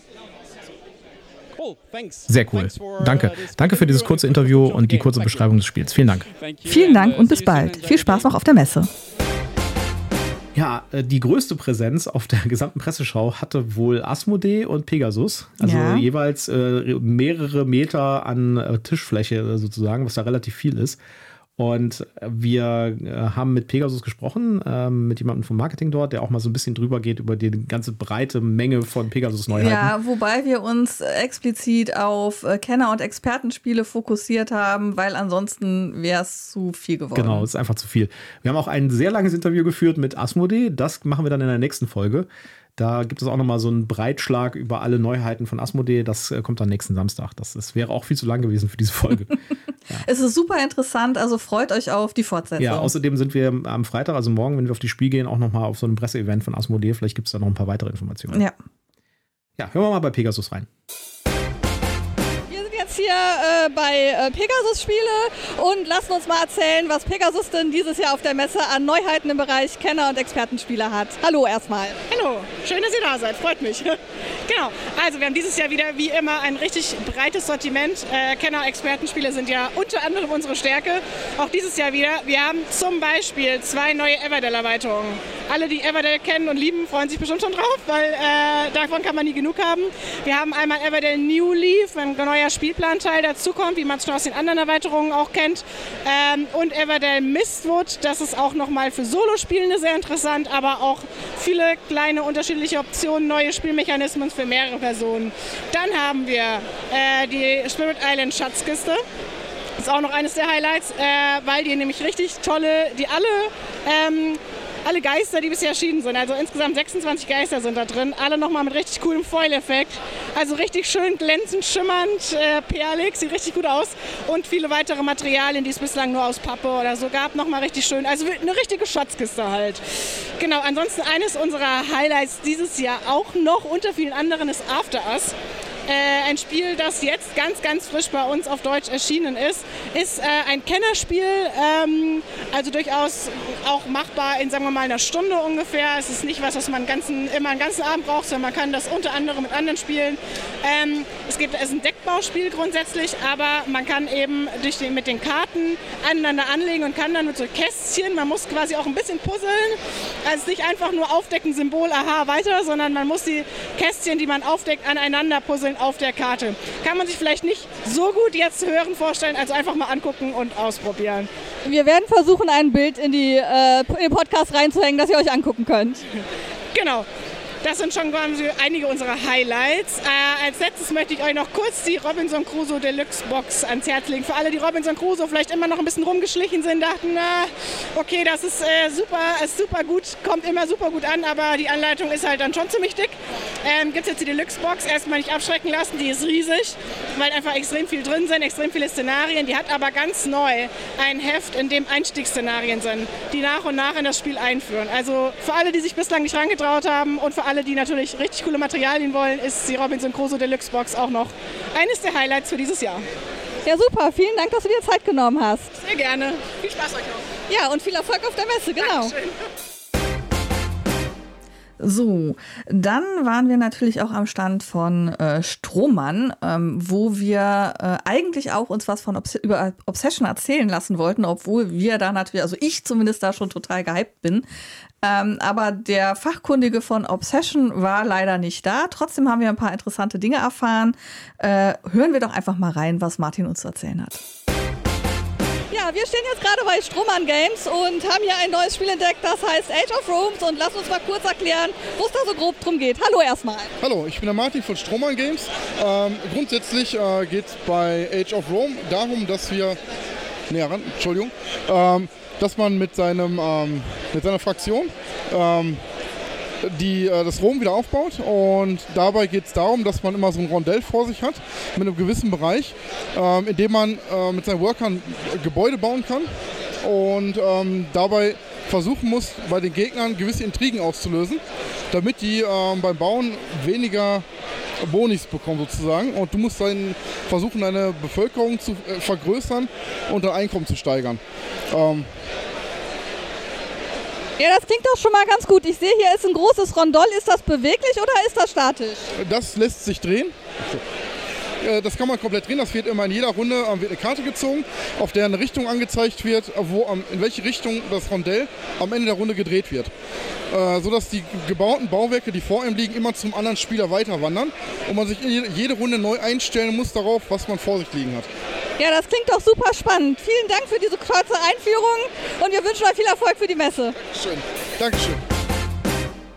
Sehr cool. Danke. Danke für dieses kurze Interview und die kurze Beschreibung des Spiels. Vielen Dank. Vielen Dank und bis bald. Viel Spaß noch auf der Messe. Ja, äh, die größte Präsenz auf der gesamten Presseschau hatte wohl Asmodee und Pegasus. Also ja. jeweils äh, mehrere Meter an äh, Tischfläche sozusagen, was da relativ viel ist. Und wir äh, haben mit Pegasus gesprochen, ähm, mit jemandem vom Marketing dort, der auch mal so ein bisschen drüber geht über die ganze breite Menge von Pegasus-Neuheiten. Ja, wobei wir uns explizit auf äh, Kenner- und Expertenspiele fokussiert haben, weil ansonsten wäre es zu viel geworden. Genau, es ist einfach zu viel. Wir haben auch ein sehr langes Interview geführt mit Asmodee. Das machen wir dann in der nächsten Folge. Da gibt es auch nochmal so einen Breitschlag über alle Neuheiten von Asmodee. Das äh, kommt dann nächsten Samstag. Das, das wäre auch viel zu lang gewesen für diese Folge. ja. Es ist super interessant, also freut euch auf die Fortsetzung. Ja, außerdem sind wir am Freitag, also morgen, wenn wir auf die Spiel gehen, auch nochmal auf so einem Presseevent von Asmodee. Vielleicht gibt es da noch ein paar weitere Informationen. Ja. Ja, hören wir mal bei Pegasus rein jetzt hier äh, bei äh, Pegasus Spiele und lassen uns mal erzählen, was Pegasus denn dieses Jahr auf der Messe an Neuheiten im Bereich Kenner- und Expertenspiele hat. Hallo erstmal. Hallo, schön, dass ihr da seid, freut mich. genau, also wir haben dieses Jahr wieder wie immer ein richtig breites Sortiment. Äh, Kenner- und Expertenspiele sind ja unter anderem unsere Stärke. Auch dieses Jahr wieder. Wir haben zum Beispiel zwei neue Everdell-Erweiterungen. Alle, die Everdell kennen und lieben, freuen sich bestimmt schon drauf, weil äh, davon kann man nie genug haben. Wir haben einmal Everdell New Leaf, ein neuer Spielplan Spielplanteil dazukommt, wie man es schon aus den anderen Erweiterungen auch kennt. Ähm, und Everdell Mistwood, das ist auch nochmal für Solospielende sehr interessant, aber auch viele kleine unterschiedliche Optionen, neue Spielmechanismen für mehrere Personen. Dann haben wir äh, die Spirit Island Schatzkiste. Das ist auch noch eines der Highlights, äh, weil die nämlich richtig tolle, die alle ähm, alle Geister, die bisher erschienen sind. Also insgesamt 26 Geister sind da drin. Alle nochmal mit richtig coolem Foil-Effekt. Also richtig schön glänzend, schimmernd, äh, perlig, sieht richtig gut aus. Und viele weitere Materialien, die es bislang nur aus Pappe oder so gab, nochmal richtig schön. Also eine richtige Schatzkiste halt. Genau, ansonsten eines unserer Highlights dieses Jahr auch noch unter vielen anderen ist After Us. Äh, ein Spiel, das jetzt ganz, ganz frisch bei uns auf Deutsch erschienen ist. Ist äh, ein Kennerspiel, ähm, also durchaus auch machbar in, sagen wir mal, einer Stunde ungefähr. Es ist nicht was, was man ganzen, immer einen ganzen Abend braucht, sondern man kann das unter anderem mit anderen spielen. Ähm, es, gibt, es ist ein Deckbauspiel grundsätzlich, aber man kann eben durch den, mit den Karten aneinander anlegen und kann dann mit so Kästchen, man muss quasi auch ein bisschen puzzeln. Also nicht einfach nur aufdecken, Symbol, aha, weiter, sondern man muss die Kästchen, die man aufdeckt, aneinander puzzeln auf der Karte. Kann man sich vielleicht nicht so gut jetzt zu hören vorstellen, also einfach mal angucken und ausprobieren. Wir werden versuchen, ein Bild in, die, äh, in den Podcast reinzuhängen, das ihr euch angucken könnt. Genau. Das sind schon einige unserer Highlights. Äh, als letztes möchte ich euch noch kurz die Robinson Crusoe Deluxe Box ans Herz legen. Für alle, die Robinson Crusoe vielleicht immer noch ein bisschen rumgeschlichen sind, dachten, na, okay, das ist äh, super, ist super gut, kommt immer super gut an, aber die Anleitung ist halt dann schon ziemlich dick. Ähm, Gibt es jetzt die Deluxe Box, erstmal nicht abschrecken lassen, die ist riesig, weil einfach extrem viel drin sind, extrem viele Szenarien. Die hat aber ganz neu ein Heft, in dem Einstiegsszenarien sind, die nach und nach in das Spiel einführen. Also für alle, die sich bislang nicht rangetraut haben und für alle, alle, die natürlich richtig coole Materialien wollen, ist die Robinson Crusoe Deluxe Box auch noch eines der Highlights für dieses Jahr. Ja, super. Vielen Dank, dass du dir Zeit genommen hast. Sehr gerne. Viel Spaß euch noch. Ja, und viel Erfolg auf der Messe, genau. Dankeschön. So, dann waren wir natürlich auch am Stand von äh, Strohmann, ähm, wo wir äh, eigentlich auch uns was von Obs über Obsession erzählen lassen wollten, obwohl wir da natürlich, also ich zumindest da schon total gehypt bin. Ähm, aber der Fachkundige von Obsession war leider nicht da. Trotzdem haben wir ein paar interessante Dinge erfahren. Äh, hören wir doch einfach mal rein, was Martin uns zu erzählen hat. Ja, wir stehen jetzt gerade bei Strohmann Games und haben hier ein neues Spiel entdeckt, das heißt Age of Rooms und lass uns mal kurz erklären, wo es da so grob drum geht. Hallo erstmal. Hallo, ich bin der Martin von Strohmann Games. Ähm, grundsätzlich äh, geht es bei Age of Rome darum, dass wir, näher ran, Entschuldigung, ähm, dass man mit, seinem, ähm, mit seiner Fraktion ähm, die, äh, das Rom wieder aufbaut. Und dabei geht es darum, dass man immer so ein Rondell vor sich hat, mit einem gewissen Bereich, ähm, in dem man äh, mit seinen Workern Gebäude bauen kann. Und ähm, dabei versuchen muss, bei den Gegnern gewisse Intrigen auszulösen, damit die ähm, beim Bauen weniger Bonis bekommen sozusagen. Und du musst dann versuchen, deine Bevölkerung zu äh, vergrößern und dein Einkommen zu steigern. Ähm, ja, das klingt doch schon mal ganz gut. Ich sehe, hier ist ein großes Rondell. Ist das beweglich oder ist das statisch? Das lässt sich drehen. Äh, das kann man komplett drehen. Das wird immer in jeder Runde äh, wird eine Karte gezogen, auf der eine Richtung angezeigt wird, wo, in welche Richtung das Rondell am Ende der Runde gedreht wird. Äh, sodass die gebauten Bauwerke, die vor ihm liegen, immer zum anderen Spieler weiter wandern und man sich jede Runde neu einstellen muss darauf, was man vor sich liegen hat. Ja, das klingt doch super spannend. Vielen Dank für diese kurze Einführung und wir wünschen euch viel Erfolg für die Messe. Dankeschön. Dankeschön.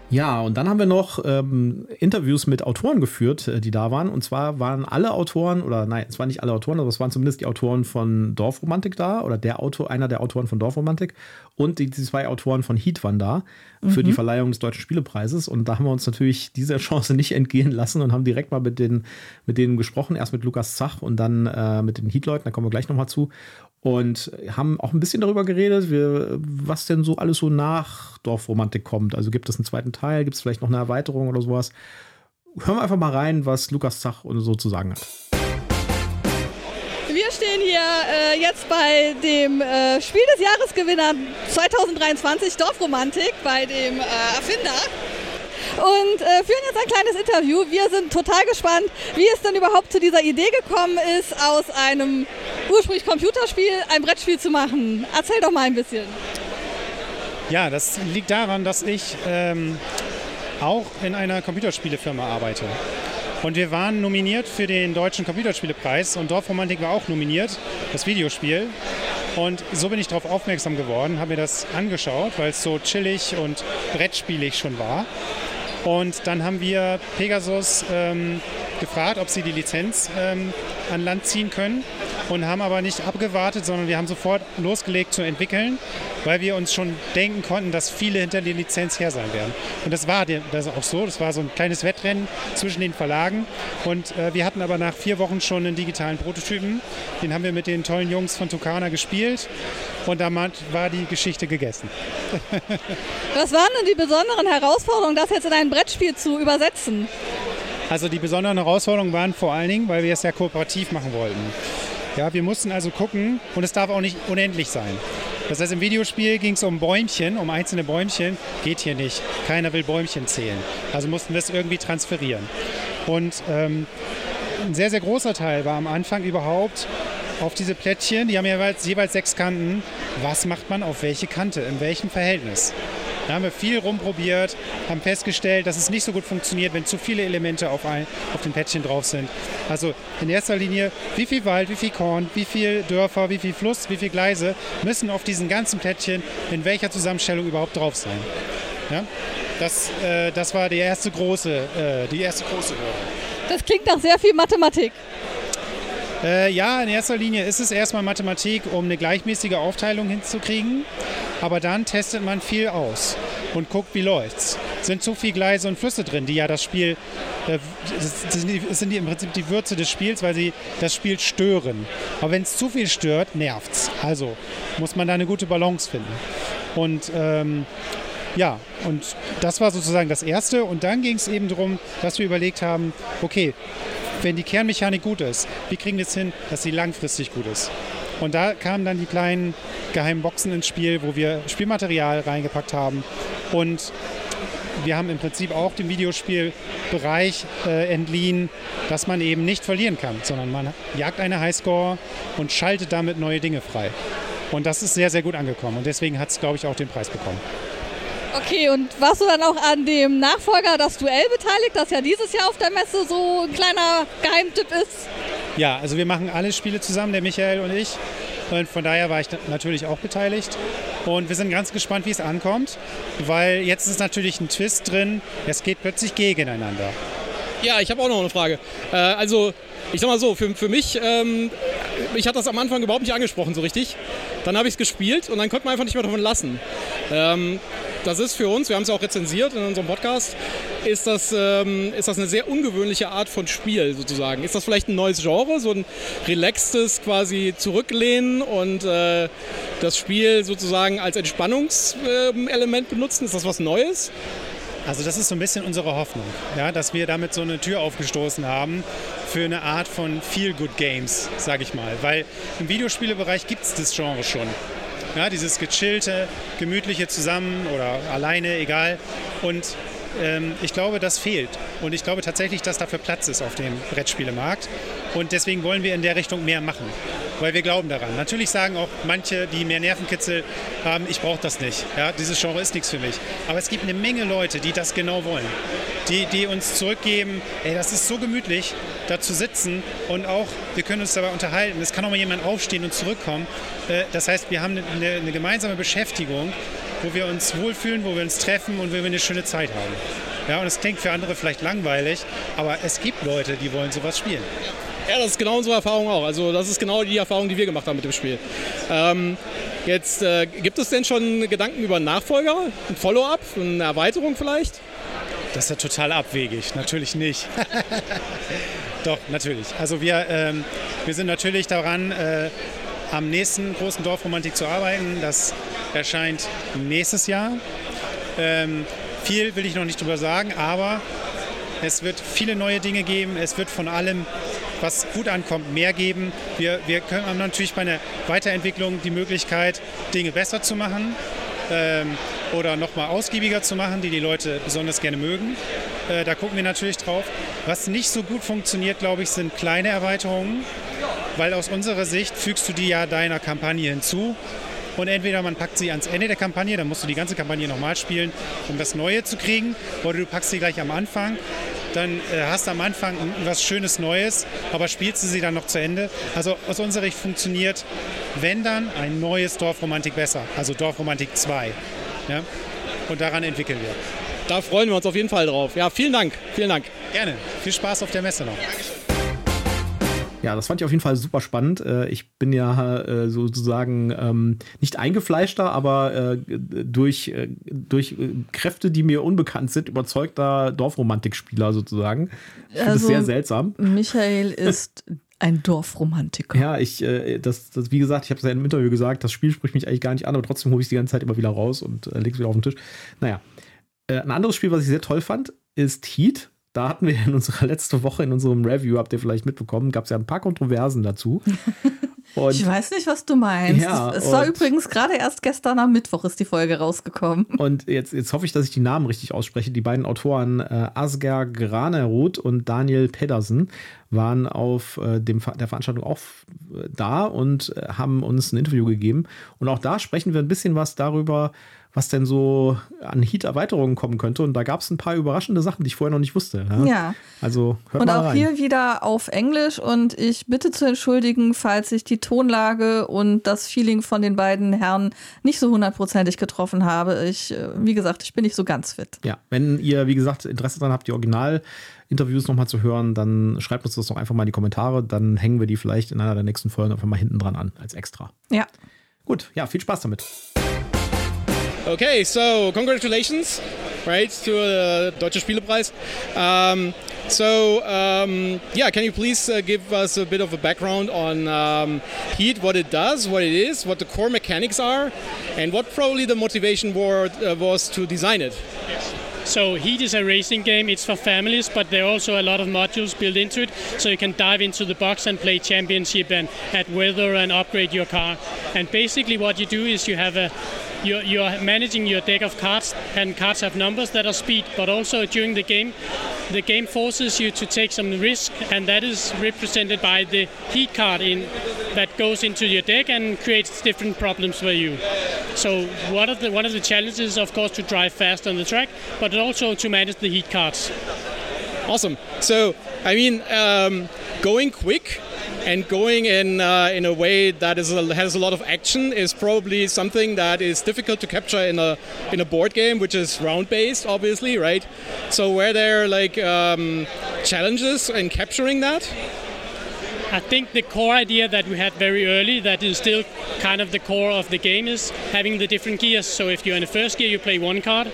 Ja, und dann haben wir noch ähm, Interviews mit Autoren geführt, äh, die da waren. Und zwar waren alle Autoren, oder nein, es waren nicht alle Autoren, aber es waren zumindest die Autoren von Dorfromantik da, oder der Autor, einer der Autoren von Dorfromantik und die, die zwei Autoren von Heat waren da für mhm. die Verleihung des Deutschen Spielepreises. Und da haben wir uns natürlich diese Chance nicht entgehen lassen und haben direkt mal mit, den, mit denen gesprochen. Erst mit Lukas Zach und dann äh, mit den Heat-Leuten, da kommen wir gleich nochmal zu und haben auch ein bisschen darüber geredet, wie, was denn so alles so nach Dorfromantik kommt. Also gibt es einen zweiten Teil, gibt es vielleicht noch eine Erweiterung oder sowas. Hören wir einfach mal rein, was Lukas Zach so zu sagen hat. Wir stehen hier äh, jetzt bei dem äh, Spiel des Jahresgewinner 2023 Dorfromantik bei dem äh, Erfinder und äh, führen jetzt ein kleines Interview. Wir sind total gespannt, wie es denn überhaupt zu dieser Idee gekommen ist, aus einem ursprünglich Computerspiel ein Brettspiel zu machen. Erzähl doch mal ein bisschen. Ja, das liegt daran, dass ich ähm, auch in einer Computerspielefirma arbeite. Und wir waren nominiert für den Deutschen Computerspielepreis und Dorfromantik war auch nominiert, das Videospiel. Und so bin ich darauf aufmerksam geworden, habe mir das angeschaut, weil es so chillig und brettspielig schon war. Und dann haben wir Pegasus ähm, gefragt, ob sie die Lizenz ähm, an Land ziehen können und haben aber nicht abgewartet, sondern wir haben sofort losgelegt zu entwickeln, weil wir uns schon denken konnten, dass viele hinter der Lizenz her sein werden. Und das war das auch so. Das war so ein kleines Wettrennen zwischen den Verlagen. Und äh, wir hatten aber nach vier Wochen schon einen digitalen Prototypen. Den haben wir mit den tollen Jungs von Tucana gespielt. Und damit war die Geschichte gegessen. Was waren denn die besonderen Herausforderungen, das jetzt in ein Brettspiel zu übersetzen? Also die besonderen Herausforderungen waren vor allen Dingen, weil wir es ja kooperativ machen wollten. Ja, wir mussten also gucken und es darf auch nicht unendlich sein. Das heißt, im Videospiel ging es um Bäumchen, um einzelne Bäumchen. Geht hier nicht. Keiner will Bäumchen zählen. Also mussten wir es irgendwie transferieren. Und ähm, ein sehr, sehr großer Teil war am Anfang überhaupt auf diese Plättchen, die haben jeweils, jeweils sechs Kanten. Was macht man auf welche Kante, in welchem Verhältnis? Da haben wir viel rumprobiert, haben festgestellt, dass es nicht so gut funktioniert, wenn zu viele Elemente auf, ein, auf den Plättchen drauf sind. Also in erster Linie, wie viel Wald, wie viel Korn, wie viel Dörfer, wie viel Fluss, wie viel Gleise müssen auf diesen ganzen Plättchen in welcher Zusammenstellung überhaupt drauf sein. Ja? Das, äh, das war die erste große, äh, die erste große Hürde. Das klingt nach sehr viel Mathematik. Äh, ja, in erster Linie ist es erstmal Mathematik, um eine gleichmäßige Aufteilung hinzukriegen. Aber dann testet man viel aus und guckt, wie läuft's. Sind zu viel Gleise und Flüsse drin, die ja das Spiel, äh, das sind, die, sind die im Prinzip die Würze des Spiels, weil sie das Spiel stören. Aber wenn es zu viel stört, nervt's. Also muss man da eine gute Balance finden. Und ähm, ja, und das war sozusagen das Erste. Und dann ging es eben darum, dass wir überlegt haben, okay, wenn die Kernmechanik gut ist, wie kriegen wir es hin, dass sie langfristig gut ist? Und da kamen dann die kleinen geheimen Boxen ins Spiel, wo wir Spielmaterial reingepackt haben. Und wir haben im Prinzip auch den Videospielbereich äh, entliehen, dass man eben nicht verlieren kann, sondern man jagt eine Highscore und schaltet damit neue Dinge frei. Und das ist sehr, sehr gut angekommen. Und deswegen hat es, glaube ich, auch den Preis bekommen. Okay, und warst du dann auch an dem Nachfolger das Duell beteiligt, das ja dieses Jahr auf der Messe so ein kleiner Geheimtipp ist? Ja, also wir machen alle Spiele zusammen, der Michael und ich. Und von daher war ich natürlich auch beteiligt. Und wir sind ganz gespannt, wie es ankommt, weil jetzt ist natürlich ein Twist drin. Es geht plötzlich gegeneinander. Ja, ich habe auch noch eine Frage. Äh, also, ich sag mal so, für, für mich, ähm, ich hatte das am Anfang überhaupt nicht angesprochen so richtig. Dann habe ich es gespielt und dann konnte man einfach nicht mehr davon lassen. Ähm, das ist für uns, wir haben es ja auch rezensiert in unserem Podcast, ist das, ähm, ist das eine sehr ungewöhnliche Art von Spiel sozusagen. Ist das vielleicht ein neues Genre, so ein relaxtes quasi Zurücklehnen und äh, das Spiel sozusagen als Entspannungselement benutzen? Ist das was Neues? Also das ist so ein bisschen unsere Hoffnung, ja, dass wir damit so eine Tür aufgestoßen haben für eine Art von Feel-Good-Games, sage ich mal. Weil im Videospielebereich gibt es das Genre schon. Ja, dieses gechillte, gemütliche zusammen oder alleine, egal. Und ähm, ich glaube, das fehlt. Und ich glaube tatsächlich, dass dafür Platz ist auf dem Brettspielemarkt. Und deswegen wollen wir in der Richtung mehr machen, weil wir glauben daran. Natürlich sagen auch manche, die mehr Nervenkitzel haben, ich brauche das nicht. Ja, dieses Genre ist nichts für mich. Aber es gibt eine Menge Leute, die das genau wollen. Die, die uns zurückgeben, ey, das ist so gemütlich, da zu sitzen und auch, wir können uns dabei unterhalten. Es kann auch mal jemand aufstehen und zurückkommen. Äh, das heißt, wir haben eine, eine gemeinsame Beschäftigung, wo wir uns wohlfühlen, wo wir uns treffen und wo wir eine schöne Zeit haben. Ja, und es klingt für andere vielleicht langweilig, aber es gibt Leute, die wollen sowas spielen. Ja, das ist genau unsere Erfahrung auch. Also das ist genau die Erfahrung, die wir gemacht haben mit dem Spiel. Ähm, jetzt äh, gibt es denn schon Gedanken über einen Nachfolger, ein Follow-up, eine Erweiterung vielleicht? Das ist ja total abwegig. Natürlich nicht. Doch, natürlich. Also wir, ähm, wir sind natürlich daran, äh, am nächsten großen Dorfromantik zu arbeiten. Das erscheint nächstes Jahr. Ähm, viel will ich noch nicht drüber sagen, aber es wird viele neue Dinge geben. Es wird von allem was gut ankommt, mehr geben. Wir, wir können, haben natürlich bei einer Weiterentwicklung die Möglichkeit, Dinge besser zu machen ähm, oder nochmal ausgiebiger zu machen, die die Leute besonders gerne mögen. Äh, da gucken wir natürlich drauf. Was nicht so gut funktioniert, glaube ich, sind kleine Erweiterungen, weil aus unserer Sicht fügst du die ja deiner Kampagne hinzu. Und entweder man packt sie ans Ende der Kampagne, dann musst du die ganze Kampagne nochmal spielen, um das Neue zu kriegen, oder du packst sie gleich am Anfang dann äh, hast du am Anfang was Schönes Neues, aber spielst du sie dann noch zu Ende. Also aus unserer Sicht funktioniert, wenn dann, ein neues Dorfromantik besser, also Dorfromantik 2. Ja? Und daran entwickeln wir. Da freuen wir uns auf jeden Fall drauf. Ja, vielen Dank. Vielen Dank. Gerne. Viel Spaß auf der Messe noch. Ja, das fand ich auf jeden Fall super spannend. Äh, ich bin ja äh, sozusagen ähm, nicht eingefleischter, aber äh, durch, durch Kräfte, die mir unbekannt sind, überzeugter Dorfromantikspieler sozusagen. Ich finde also, das sehr seltsam. Michael ist ein Dorfromantiker. Ja, ich, das, das, wie gesagt, ich habe es ja im Interview gesagt, das Spiel spricht mich eigentlich gar nicht an, aber trotzdem hole ich es die ganze Zeit immer wieder raus und äh, lege es wieder auf den Tisch. Naja. ein anderes Spiel, was ich sehr toll fand, ist Heat. Da hatten wir in unserer letzten Woche, in unserem Review, habt ihr vielleicht mitbekommen, gab es ja ein paar Kontroversen dazu. Und ich weiß nicht, was du meinst. Ja, es war übrigens gerade erst gestern am Mittwoch ist die Folge rausgekommen. Und jetzt, jetzt hoffe ich, dass ich die Namen richtig ausspreche. Die beiden Autoren äh, Asger Granerud und Daniel Pedersen waren auf äh, dem, der Veranstaltung auch äh, da und äh, haben uns ein Interview gegeben. Und auch da sprechen wir ein bisschen was darüber, was denn so an Heat-Erweiterungen kommen könnte. Und da gab es ein paar überraschende Sachen, die ich vorher noch nicht wusste. Ja. ja. Also hört Und mal auch rein. hier wieder auf Englisch. Und ich bitte zu entschuldigen, falls ich die Tonlage und das Feeling von den beiden Herren nicht so hundertprozentig getroffen habe. Ich, äh, wie gesagt, ich bin nicht so ganz fit. Ja, wenn ihr, wie gesagt, Interesse daran habt, die Original- Interviews nochmal zu hören, dann schreibt uns das doch einfach mal in die Kommentare. Dann hängen wir die vielleicht in einer der nächsten Folgen einfach mal hinten dran an, als extra. Ja. Gut, ja, viel Spaß damit. Okay, so congratulations, right, to the Deutsche Spielepreis. Um, so, um, yeah, can you please uh, give us a bit of a background on um, Heat, what it does, what it is, what the core mechanics are, and what probably the motivation were, uh, was to design it? Yes. So Heat is a racing game. It's for families, but there are also a lot of modules built into it, so you can dive into the box and play championship and add weather and upgrade your car. And basically, what you do is you have a you're, you're managing your deck of cards, and cards have numbers that are speed, but also during the game, the game forces you to take some risk, and that is represented by the heat card in that goes into your deck and creates different problems for you. So one of the one of the challenges, of course, to drive fast on the track, but also to manage the heat cards. Awesome. So, I mean, um, going quick and going in uh, in a way that is a, has a lot of action is probably something that is difficult to capture in a in a board game, which is round based, obviously, right? So, were there like um, challenges in capturing that? I think the core idea that we had very early, that is still kind of the core of the game, is having the different gears. So if you're in the first gear, you play one card,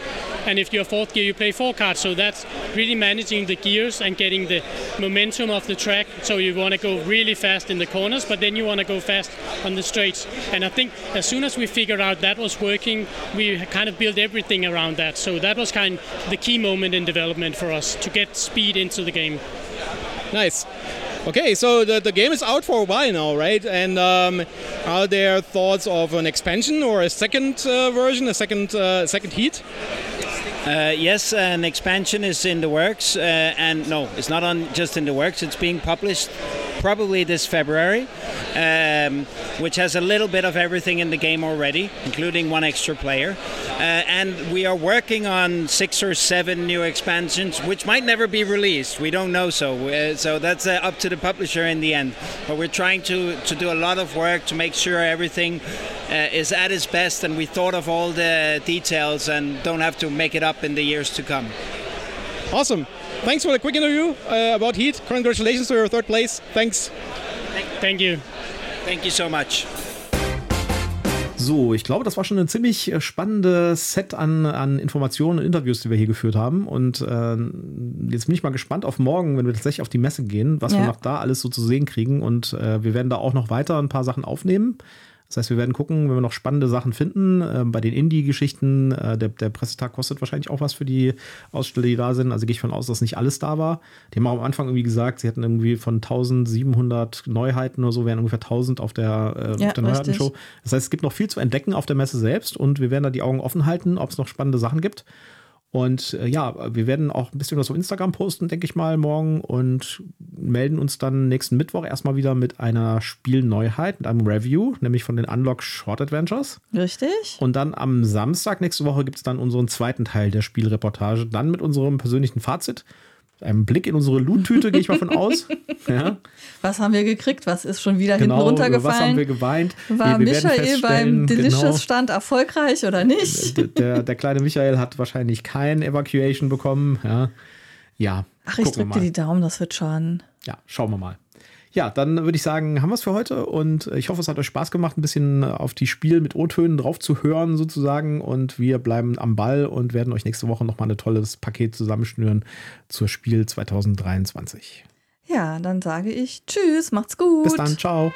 and if you're fourth gear, you play four cards. So that's really managing the gears and getting the momentum of the track. So you want to go really fast in the corners, but then you want to go fast on the straights. And I think as soon as we figured out that was working, we kind of built everything around that. So that was kind of the key moment in development for us to get speed into the game. Nice. Okay, so the, the game is out for a while now, right? And um, are there thoughts of an expansion or a second uh, version, a second uh, second heat? Uh, yes, an expansion is in the works, uh, and no, it's not on just in the works. It's being published probably this February, um, which has a little bit of everything in the game already, including one extra player. Uh, and we are working on six or seven new expansions, which might never be released. We don't know so. Uh, so that's uh, up to the publisher in the end. But we're trying to, to do a lot of work to make sure everything uh, is at its best and we thought of all the details and don't have to make it up in the years to come. Awesome. Thanks for the quick interview uh, about Heat. Congratulations to your third place. Thanks. Thank you. Thank you so much. So, ich glaube, das war schon ein ziemlich äh, spannendes Set an, an Informationen und Interviews, die wir hier geführt haben. Und äh, jetzt bin ich mal gespannt auf morgen, wenn wir tatsächlich auf die Messe gehen, was Ja. wir noch da alles so zu sehen kriegen. Und äh, wir werden da auch noch weiter ein paar Sachen aufnehmen. Das heißt, wir werden gucken, wenn wir noch spannende Sachen finden. Äh, bei den Indie-Geschichten, äh, der, der Pressetag kostet wahrscheinlich auch was für die Aussteller, die da sind. Also gehe ich von aus, dass nicht alles da war. Die haben auch am Anfang irgendwie gesagt, sie hätten irgendwie von 1700 Neuheiten oder so, wären ungefähr 1000 auf der, äh, Ja, auf der. Neuheitenshow. Das heißt, es gibt noch viel zu entdecken auf der Messe selbst und wir werden da die Augen offen halten, ob es noch spannende Sachen gibt. Und äh, ja, wir werden auch ein bisschen was auf Instagram posten, denke ich mal, morgen und melden uns dann nächsten Mittwoch erstmal wieder mit einer Spielneuheit, mit einem Review, nämlich von den Unlock Short Adventures. Richtig? Und dann am Samstag nächste Woche gibt es dann unseren zweiten Teil der Spielreportage, dann mit unserem persönlichen Fazit. Einem Blick in unsere Loot-Tüte, gehe ich mal von aus. Ja, Was haben wir gekriegt? Was ist schon wieder genau, hinten über was haben wir runtergefallen? geweint? War Wir- wir Michael beim feststellen, genau, Delicious-Stand erfolgreich oder nicht? Der, der kleine Michael hat wahrscheinlich kein Evacuation bekommen. Ja, ja Ach, ich drücke dir die Daumen, das wird schon. Ja, schauen wir mal. Ja, dann würde ich sagen, haben wir es für heute und ich hoffe, es hat euch Spaß gemacht, ein bisschen auf die Spiel mit O-Tönen drauf zu hören sozusagen und wir bleiben am Ball und werden euch nächste Woche nochmal ein tolles Paket zusammenschnüren zur Spiel 2023. Ja, dann sage ich Tschüss, macht's gut. Bis dann, ciao.